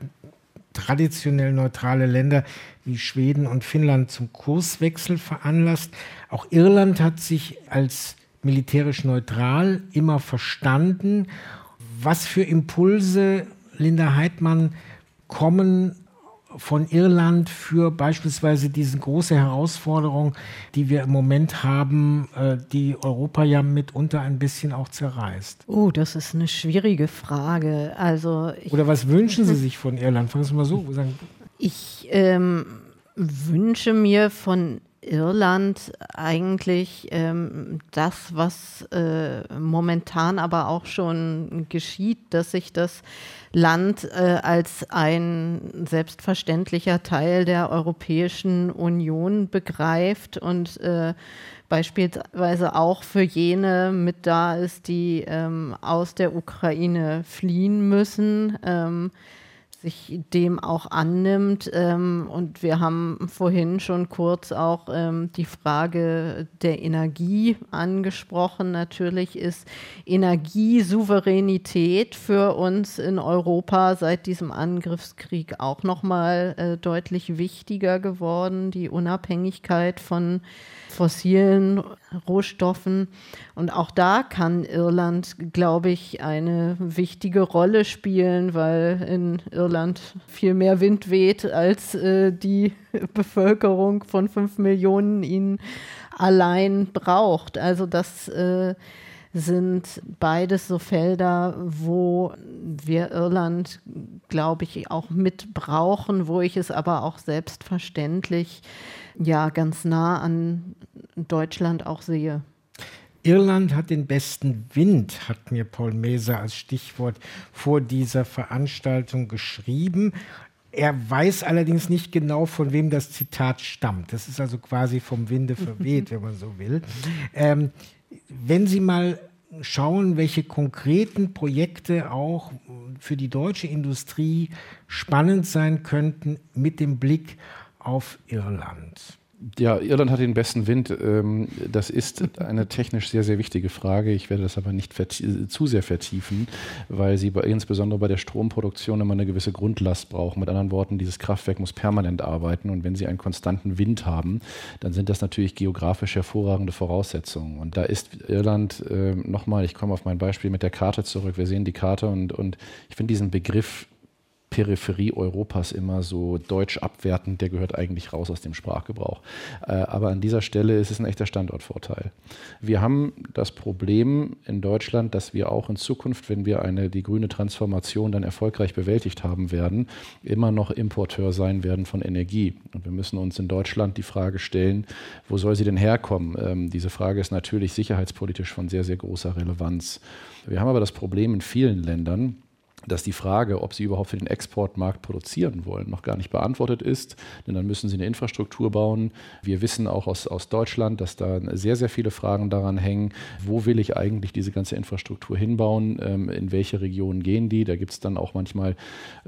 traditionell neutrale Länder wie Schweden und Finnland zum Kurswechsel veranlasst. Auch Irland hat sich als militärisch neutral immer verstanden. Was für Impulse, Linda Heidmann, kommen von Irland für beispielsweise diese große Herausforderung, die wir im Moment haben, äh, die Europa ja mitunter ein bisschen auch zerreißt? Oh, das ist eine schwierige Frage. Also Oder was wünschen Sie sich von Irland? Fangen Sie mal so. Ich ähm, wünsche mir von Irland eigentlich ähm, das, was äh, momentan aber auch schon geschieht, dass sich das Land äh, als ein selbstverständlicher Teil der Europäischen Union begreift und äh, beispielsweise auch für jene mit da ist, die ähm, aus der Ukraine fliehen müssen. Ähm, sich dem auch annimmt. Ähm, und wir haben vorhin schon kurz auch ähm, die Frage der Energie angesprochen. Natürlich ist Energiesouveränität für uns in Europa seit diesem Angriffskrieg auch nochmal äh, deutlich wichtiger geworden. Die Unabhängigkeit von fossilen Rohstoffen. Und auch da kann Irland, glaube ich, eine wichtige Rolle spielen, weil in Irland viel mehr Wind weht, als äh, die Bevölkerung von fünf Millionen ihn allein braucht. Also das äh, sind beides so Felder, wo wir Irland, glaube ich, auch mit brauchen, wo ich es aber auch selbstverständlich ja ganz nah an Deutschland auch sehe. Irland hat den besten Wind, hat mir Paul Meser als Stichwort vor dieser Veranstaltung geschrieben. Er weiß allerdings nicht genau, von wem das Zitat stammt. Das ist also quasi vom Winde verweht, wenn man so will. Ähm, wenn Sie mal schauen, welche konkreten Projekte auch für die deutsche Industrie spannend sein könnten mit dem Blick auf Irland. Ja, Irland hat den besten Wind. Ähm, das ist eine technisch sehr, sehr wichtige Frage. Ich werde das aber nicht zu sehr vertiefen, weil sie bei, insbesondere bei der Stromproduktion immer eine gewisse Grundlast brauchen. Mit anderen Worten, dieses Kraftwerk muss permanent arbeiten und wenn sie einen konstanten Wind haben, dann sind das natürlich geografisch hervorragende Voraussetzungen. Und da ist Irland, äh, nochmal, ich komme auf mein Beispiel mit der Karte zurück. Wir sehen die Karte und, und ich finde diesen Begriff Peripherie Europas immer so deutsch abwertend, der gehört eigentlich raus aus dem Sprachgebrauch. Äh, aber an dieser Stelle ist es ein echter Standortvorteil. Wir haben das Problem in Deutschland, dass wir auch in Zukunft, wenn wir eine, die grüne Transformation dann erfolgreich bewältigt haben werden, immer noch Importeur sein werden von Energie. Und wir müssen uns in Deutschland die Frage stellen, wo soll sie denn herkommen? Ähm, diese Frage ist natürlich sicherheitspolitisch von sehr, sehr großer Relevanz. Wir haben aber das Problem in vielen Ländern, dass die Frage, ob sie überhaupt für den Exportmarkt produzieren wollen, noch gar nicht beantwortet ist. Denn dann müssen sie eine Infrastruktur bauen. Wir wissen auch aus, aus Deutschland, dass da sehr, sehr viele Fragen daran hängen, wo will ich eigentlich diese ganze Infrastruktur hinbauen, ähm, in welche Regionen gehen die. Da gibt es dann auch manchmal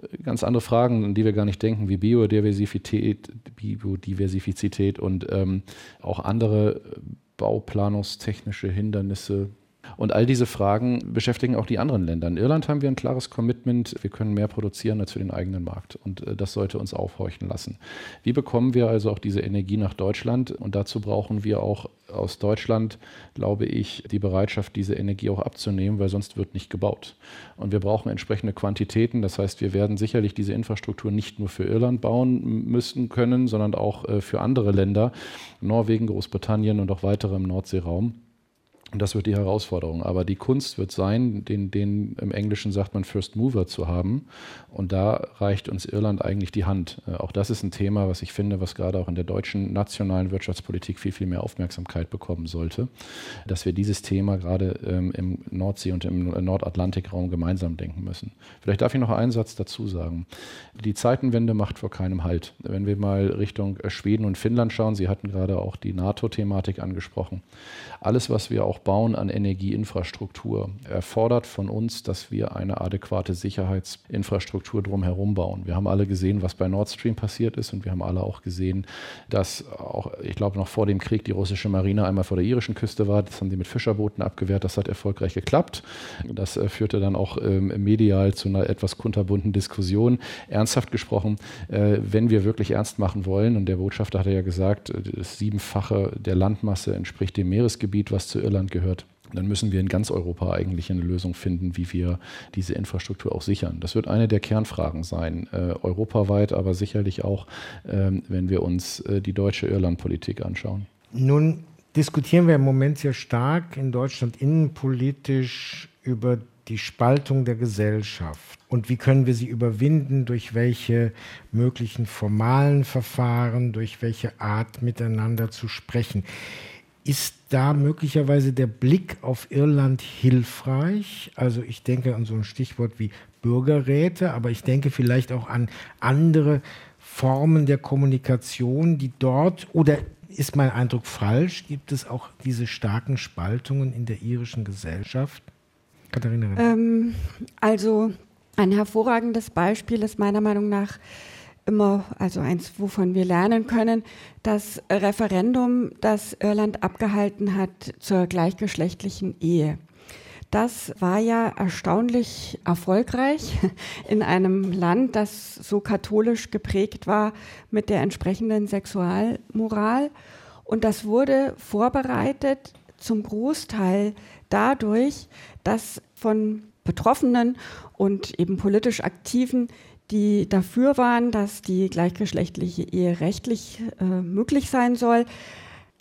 äh, ganz andere Fragen, an die wir gar nicht denken, wie Biodiversität, Biodiversität und ähm, auch andere bauplanungstechnische Hindernisse, und all diese Fragen beschäftigen auch die anderen Länder. In Irland haben wir ein klares Commitment, wir können mehr produzieren als für den eigenen Markt. Und äh, das sollte uns aufhorchen lassen. Wie bekommen wir also auch diese Energie nach Deutschland? Und dazu brauchen wir auch aus Deutschland, glaube ich, die Bereitschaft, diese Energie auch abzunehmen, weil sonst wird nicht gebaut. Und wir brauchen entsprechende Quantitäten. Das heißt, wir werden sicherlich diese Infrastruktur nicht nur für Irland bauen müssen können, sondern auch äh, für andere Länder, Norwegen, Großbritannien und auch weitere im Nordseeraum. Und das wird die Herausforderung. Aber die Kunst wird sein, den, den im Englischen sagt man First Mover zu haben. Und da reicht uns Irland eigentlich die Hand. Äh, auch das ist ein Thema, was ich finde, was gerade auch in der deutschen nationalen Wirtschaftspolitik viel, viel mehr Aufmerksamkeit bekommen sollte. Dass wir dieses Thema gerade ähm, im Nordsee- und im Nordatlantikraum gemeinsam denken müssen. Vielleicht darf ich noch einen Satz dazu sagen. Die Zeitenwende macht vor keinem Halt. Wenn wir mal Richtung äh, Schweden und Finnland schauen, Sie hatten gerade auch die NATO-Thematik angesprochen. Alles, was wir auch auch bauen an Energieinfrastruktur, erfordert von uns, dass wir eine adäquate Sicherheitsinfrastruktur drumherum bauen. Wir haben alle gesehen, was bei Nord Stream passiert ist und wir haben alle auch gesehen, dass auch, ich glaube, noch vor dem Krieg die russische Marine einmal vor der irischen Küste war. Das haben die mit Fischerbooten abgewehrt. Das hat erfolgreich geklappt. Das äh, führte dann auch ähm, medial zu einer etwas kunterbunten Diskussion. Ernsthaft gesprochen, äh, wenn wir wirklich ernst machen wollen, und der Botschafter hatte ja gesagt, äh, das Siebenfache der Landmasse entspricht dem Meeresgebiet, was zu Irland Deutschland gehört, dann müssen wir in ganz Europa eigentlich eine Lösung finden, wie wir diese Infrastruktur auch sichern. Das wird eine der Kernfragen sein, äh, europaweit, aber sicherlich auch, äh, wenn wir uns äh, die deutsche Irlandpolitik anschauen. Nun diskutieren wir im Moment sehr stark in Deutschland innenpolitisch über die Spaltung der Gesellschaft und wie können wir sie überwinden, durch welche möglichen formalen Verfahren, durch welche Art miteinander zu sprechen. Ist da möglicherweise der Blick auf Irland hilfreich? Also ich denke an so ein Stichwort wie Bürgerräte, aber ich denke vielleicht auch an andere Formen der Kommunikation, die dort oder ist mein Eindruck falsch? Gibt es auch diese starken Spaltungen in der irischen Gesellschaft? Katharina. Ähm, also ein hervorragendes Beispiel ist meiner Meinung nach immer, also eins, wovon wir lernen können, das Referendum, das Irland abgehalten hat zur gleichgeschlechtlichen Ehe. Das war ja erstaunlich erfolgreich in einem Land, das so katholisch geprägt war mit der entsprechenden Sexualmoral. Und das wurde vorbereitet zum Großteil dadurch, dass von Betroffenen und eben politisch Aktiven die dafür waren, dass die gleichgeschlechtliche Ehe rechtlich äh, möglich sein soll,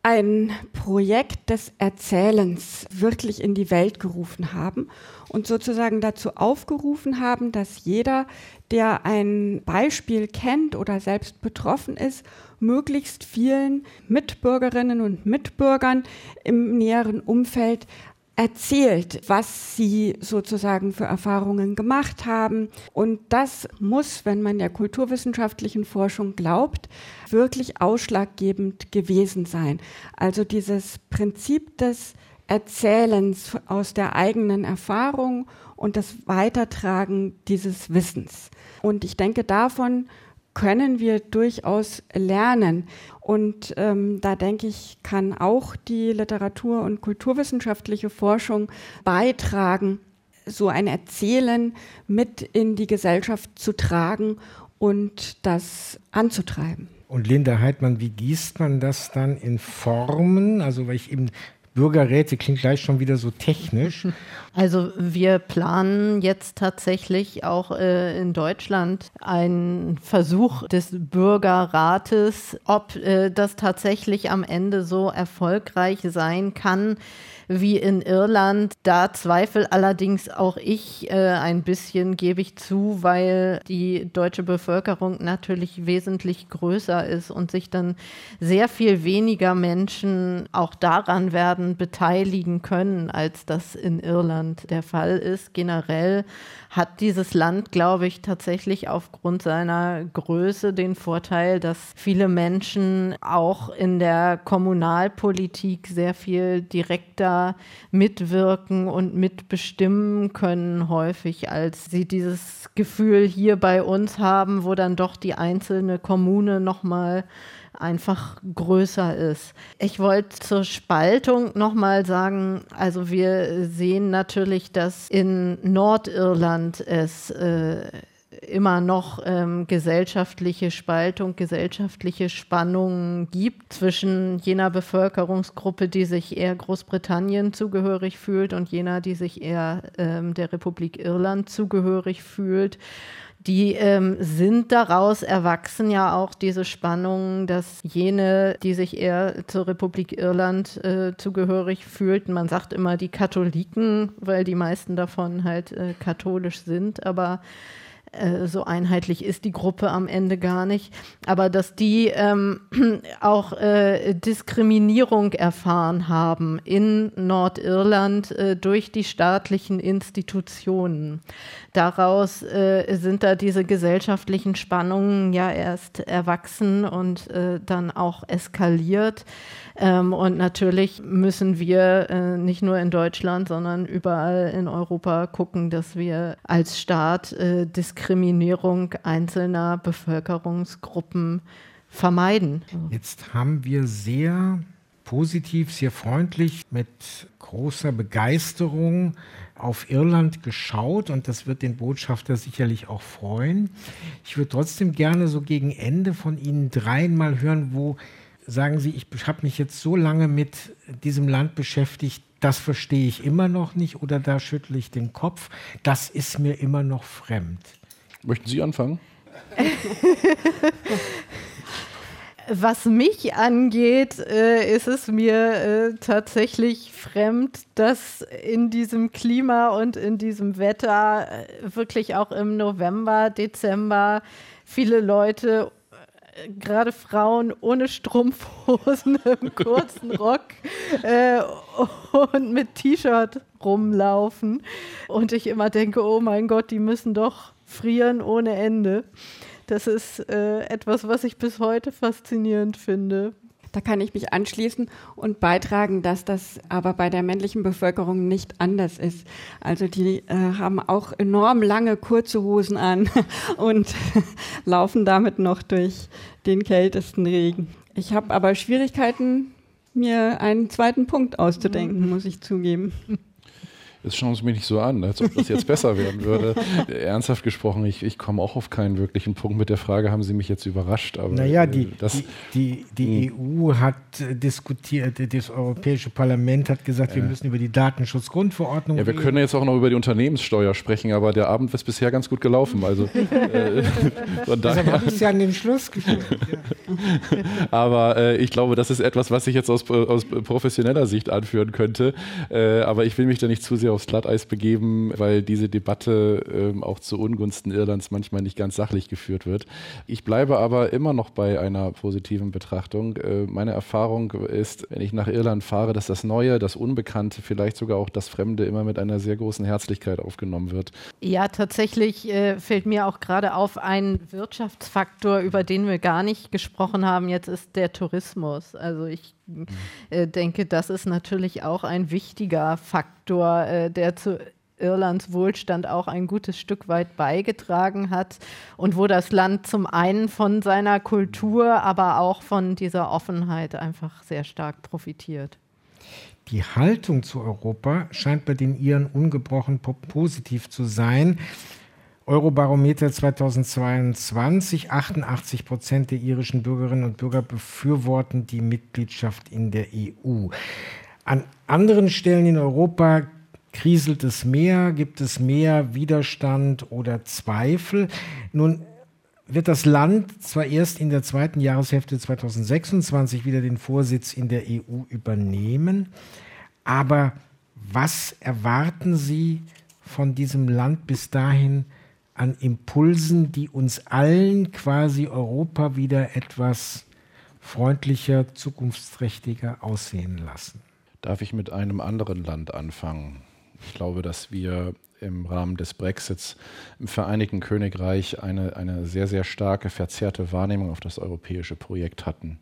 ein Projekt des Erzählens wirklich in die Welt gerufen haben und sozusagen dazu aufgerufen haben, dass jeder, der ein Beispiel kennt oder selbst betroffen ist, möglichst vielen Mitbürgerinnen und Mitbürgern im näheren Umfeld erzählt, was sie sozusagen für Erfahrungen gemacht haben. Und das muss, wenn man der kulturwissenschaftlichen Forschung glaubt, wirklich ausschlaggebend gewesen sein. Also dieses Prinzip des Erzählens aus der eigenen Erfahrung und das Weitertragen dieses Wissens. Und ich denke, davon können wir durchaus lernen. Und ähm, da denke ich, kann auch die Literatur- und kulturwissenschaftliche Forschung beitragen, so ein Erzählen mit in die Gesellschaft zu tragen und das anzutreiben. Und Linda Heidmann, wie gießt man das dann in Formen? Also, weil ich eben Bürgerräte klingt gleich schon wieder so technisch. Also wir planen jetzt tatsächlich auch äh, in Deutschland einen Versuch des Bürgerrates, ob äh, das tatsächlich am Ende so erfolgreich sein kann, wie in Irland. Da zweifel allerdings auch ich äh, ein bisschen, gebe ich zu, weil die deutsche Bevölkerung natürlich wesentlich größer ist und sich dann sehr viel weniger Menschen auch daran werden beteiligen können, als das in Irland der Fall ist. Generell hat dieses Land, glaube ich, tatsächlich aufgrund seiner Größe den Vorteil, dass viele Menschen auch in der Kommunalpolitik sehr viel direkter mitwirken und mitbestimmen können, häufig, als sie dieses Gefühl hier bei uns haben, wo dann doch die einzelne Kommune nochmal einfach größer ist. Ich wollte zur Spaltung nochmal sagen, also wir sehen natürlich, dass in Nordirland es äh, immer noch ähm, gesellschaftliche Spaltung, gesellschaftliche Spannungen gibt zwischen jener Bevölkerungsgruppe, die sich eher Großbritannien zugehörig fühlt und jener, die sich eher ähm, der Republik Irland zugehörig fühlt. Die ähm, sind daraus erwachsen ja auch diese Spannungen, dass jene, die sich eher zur Republik Irland äh, zugehörig fühlten, man sagt immer die Katholiken, weil die meisten davon halt äh, katholisch sind, aber äh, so einheitlich ist die Gruppe am Ende gar nicht, aber dass die ähm, auch äh, Diskriminierung erfahren haben in Nordirland äh, durch die staatlichen Institutionen. Daraus äh, sind da diese gesellschaftlichen Spannungen ja erst erwachsen und äh, dann auch eskaliert. Ähm, und natürlich müssen wir nicht nur in Deutschland, sondern überall in Europa gucken, dass wir als Staat äh, Diskriminierung einzelner Bevölkerungsgruppen vermeiden. Jetzt haben wir sehr positiv, sehr freundlich, mit großer Begeisterung auf Irland geschaut und das wird den Botschafter sicherlich auch freuen. Ich würde trotzdem gerne so gegen Ende von Ihnen dreien mal hören, wo sagen Sie, ich habe mich jetzt so lange mit diesem Land beschäftigt, das verstehe ich immer noch nicht oder da schüttle ich den Kopf, das ist mir immer noch fremd. Möchten Sie anfangen? Was mich angeht, äh, ist es mir äh, tatsächlich fremd, dass in diesem Klima und in diesem Wetter äh, wirklich auch im November, Dezember viele Leute gerade Frauen ohne Strumpfhosen im kurzen Rock äh, und mit T-Shirt rumlaufen. Und ich immer denke, oh mein Gott, die müssen doch frieren ohne Ende. Das ist äh, etwas, was ich bis heute faszinierend finde. Da kann ich mich anschließen und beitragen, dass das aber bei der männlichen Bevölkerung nicht anders ist. Also die äh, haben auch enorm lange kurze Hosen an und laufen damit noch durch den kältesten Regen. Ich habe aber Schwierigkeiten, mir einen zweiten Punkt auszudenken, muss ich zugeben. Das schauen Sie mich nicht so an, als ob das jetzt besser werden würde. Ernsthaft gesprochen, ich, ich komme auch auf keinen wirklichen Punkt mit der Frage, haben Sie mich jetzt überrascht? Aber naja, äh, die, das, die, die, die EU hat äh, diskutiert, das Europäische Parlament hat gesagt, wir müssen über die Datenschutzgrundverordnung Ja, wir reden. können jetzt auch noch über die Unternehmenssteuer sprechen, aber der Abend ist bisher ganz gut gelaufen. Also, äh, von daher. Deshalb habe ich es ja an den Schluss geführt. Ja. aber äh, ich glaube, das ist etwas, was ich jetzt aus, aus professioneller Sicht anführen könnte. Äh, aber ich will mich da nicht zu sehr aufs Glatteis begeben, weil diese Debatte ähm, auch zu Ungunsten Irlands manchmal nicht ganz sachlich geführt wird. Ich bleibe aber immer noch bei einer positiven Betrachtung. Äh, meine Erfahrung ist, wenn ich nach Irland fahre, dass das Neue, das Unbekannte, vielleicht sogar auch das Fremde immer mit einer sehr großen Herzlichkeit aufgenommen wird. Ja, tatsächlich äh, fällt mir auch gerade auf ein Wirtschaftsfaktor, über den wir gar nicht gesprochen haben. Jetzt ist der Tourismus. Also ich äh, denke, das ist natürlich auch ein wichtiger Faktor, äh, der zu Irlands Wohlstand auch ein gutes Stück weit beigetragen hat und wo das Land zum einen von seiner Kultur, aber auch von dieser Offenheit einfach sehr stark profitiert. Die Haltung zu Europa scheint bei den Iren ungebrochen positiv zu sein. Eurobarometer 2022, 88 Prozent der irischen Bürgerinnen und Bürger befürworten die Mitgliedschaft in der EU. An anderen Stellen in Europa kriselt es mehr, gibt es mehr Widerstand oder Zweifel. Nun wird das Land zwar erst in der zweiten Jahreshälfte 2026 wieder den Vorsitz in der EU übernehmen, aber was erwarten Sie von diesem Land bis dahin an Impulsen, die uns allen quasi Europa wieder etwas freundlicher, zukunftsträchtiger aussehen lassen. Darf ich mit einem anderen Land anfangen? Ich glaube, dass wir im Rahmen des Brexits im Vereinigten Königreich eine, eine sehr, sehr starke, verzerrte Wahrnehmung auf das europäische Projekt hatten,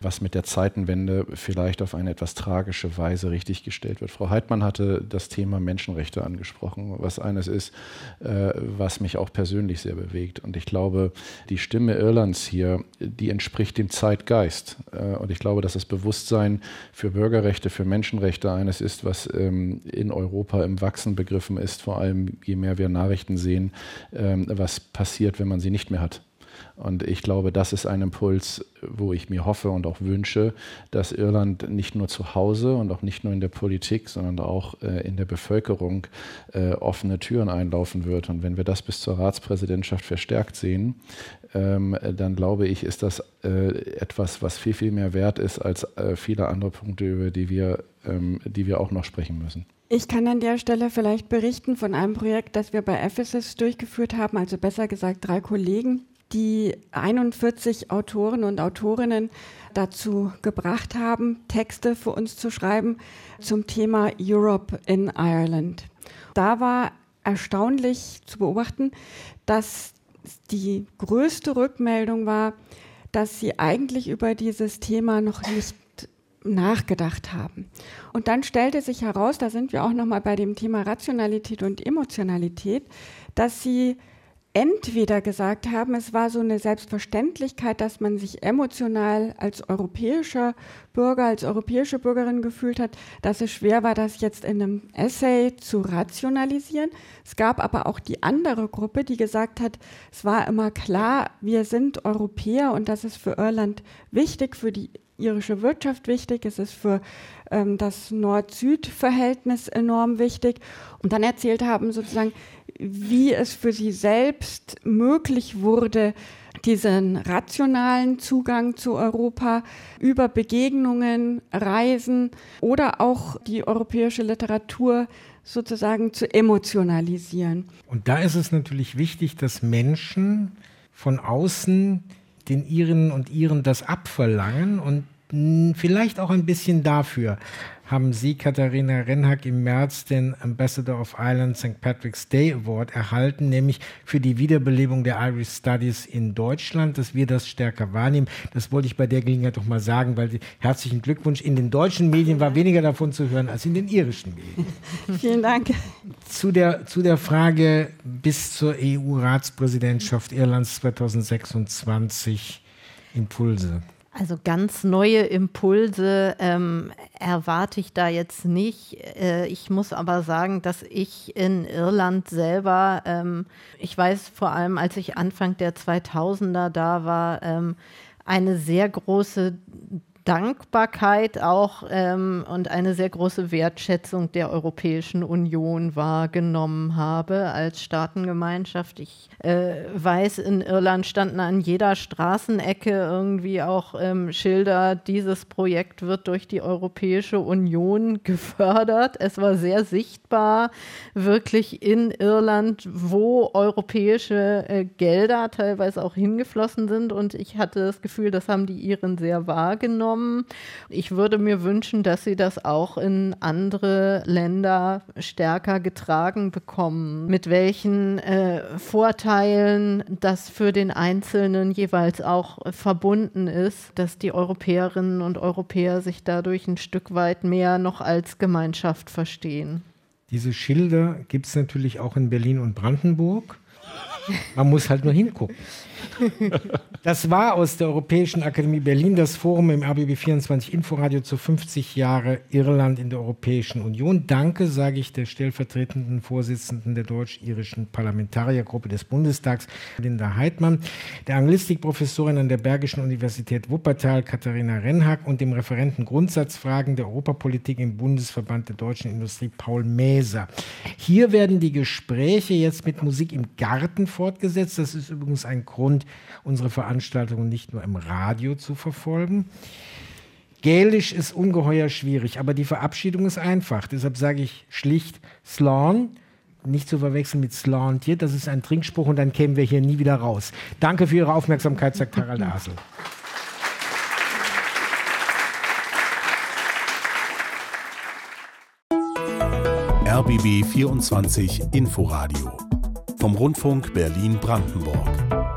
was mit der Zeitenwende vielleicht auf eine etwas tragische Weise richtiggestellt wird. Frau Heidmann hatte das Thema Menschenrechte angesprochen, was eines ist, äh, was mich auch persönlich sehr bewegt. Und ich glaube, die Stimme Irlands hier, die entspricht dem Zeitgeist. Äh, und ich glaube, dass das Bewusstsein für Bürgerrechte, für Menschenrechte eines ist, was ähm, in Europa im Wachsen begriffen ist, vor allem je mehr wir Nachrichten sehen, ähm, was passiert, wenn man sie nicht mehr hat. Und ich glaube, das ist ein Impuls, wo ich mir hoffe und auch wünsche, dass Irland nicht nur zu Hause und auch nicht nur in der Politik, sondern auch äh, in der Bevölkerung äh, offene Türen einlaufen wird. Und wenn wir das bis zur Ratspräsidentschaft verstärkt sehen, dann glaube ich, ist das äh, etwas, was viel, viel mehr wert ist als äh, viele andere Punkte, über die wir, ähm, die wir auch noch sprechen müssen. Ich kann an der Stelle vielleicht berichten von einem Projekt, das wir bei Ephesus durchgeführt haben, also besser gesagt drei Kollegen, die 41 Autoren und Autorinnen dazu gebracht haben, Texte für uns zu schreiben zum Thema Europe in Ireland. Da war erstaunlich zu beobachten, dass die größte Rückmeldung war, dass sie eigentlich über dieses Thema noch nicht nachgedacht haben. Und dann stellte sich heraus, da sind wir auch noch mal bei dem Thema Rationalität und Emotionalität, dass sie entweder gesagt haben, es war so eine Selbstverständlichkeit, dass man sich emotional als europäischer Bürger, als europäische Bürgerin gefühlt hat, dass es schwer war, das jetzt in einem Essay zu rationalisieren. Es gab aber auch die andere Gruppe, die gesagt hat, es war immer klar, wir sind Europäer und das ist für Irland wichtig, für die irische Wirtschaft wichtig, es ist für ähm, das Nord-Süd-Verhältnis enorm wichtig. Und dann erzählt haben sozusagen, wie es für sie selbst möglich wurde, diesen rationalen Zugang zu Europa über Begegnungen, Reisen oder auch die europäische Literatur sozusagen zu emotionalisieren. Und da ist es natürlich wichtig, dass Menschen von außen den Iren und Iren das abverlangen und vielleicht auch ein bisschen dafür haben Sie, Katharina Renhack, im März den Ambassador of Ireland St. Patrick's Day Award erhalten, nämlich für die Wiederbelebung der Irish Studies in Deutschland, dass wir das stärker wahrnehmen. Das wollte ich bei der Gelegenheit doch mal sagen, weil herzlichen Glückwunsch. In den deutschen Medien war weniger davon zu hören als in den irischen Medien. Vielen Dank. Zu der, zu der Frage bis zur EU-Ratspräsidentschaft Irlands 2026 Impulse. Also ganz neue Impulse ähm, erwarte ich da jetzt nicht. Äh, ich muss aber sagen, dass ich in Irland selber, ähm, ich weiß vor allem, als ich Anfang der 2000er da war, ähm, eine sehr große Dankbarkeit auch ähm, und eine sehr große Wertschätzung der Europäischen Union wahrgenommen habe als Staatengemeinschaft. Ich äh, weiß, in Irland standen an jeder Straßenecke irgendwie auch ähm, Schilder, dieses Projekt wird durch die Europäische Union gefördert. Es war sehr sichtbar, wirklich in Irland, wo europäische äh, Gelder teilweise auch hingeflossen sind. Und ich hatte das Gefühl, das haben die Iren sehr wahrgenommen genommen. Ich würde mir wünschen, dass sie das auch in andere Länder stärker getragen bekommen. Mit welchen äh, Vorteilen das für den Einzelnen jeweils auch verbunden ist, dass die Europäerinnen und Europäer sich dadurch ein Stück weit mehr noch als Gemeinschaft verstehen. Diese Schilder gibt es natürlich auch in Berlin und Brandenburg. Man muss halt nur hingucken. Das war aus der Europäischen Akademie Berlin das Forum im RBB 24 Inforadio zu 50 Jahre Irland in der Europäischen Union. Danke, sage ich der stellvertretenden Vorsitzenden der deutsch-irischen Parlamentariergruppe des Bundestags, Linda Heidmann, der Anglistikprofessorin an der Bergischen Universität Wuppertal, Katharina Rennhack und dem Referenten Grundsatzfragen der Europapolitik im Bundesverband der deutschen Industrie, Paul Mäser. Hier werden die Gespräche jetzt mit Musik im Garten fortgesetzt. Das ist übrigens ein Grund, unsere Veranstaltungen nicht nur im Radio zu verfolgen. Gälisch ist ungeheuer schwierig, aber die Verabschiedung ist einfach. Deshalb sage ich schlicht Slán, nicht zu verwechseln mit Slantier. Das ist ein Trinkspruch und dann kämen wir hier nie wieder raus. Danke für Ihre Aufmerksamkeit, sagt Harald Asel. RBB 24 Inforadio vom Rundfunk Berlin-Brandenburg.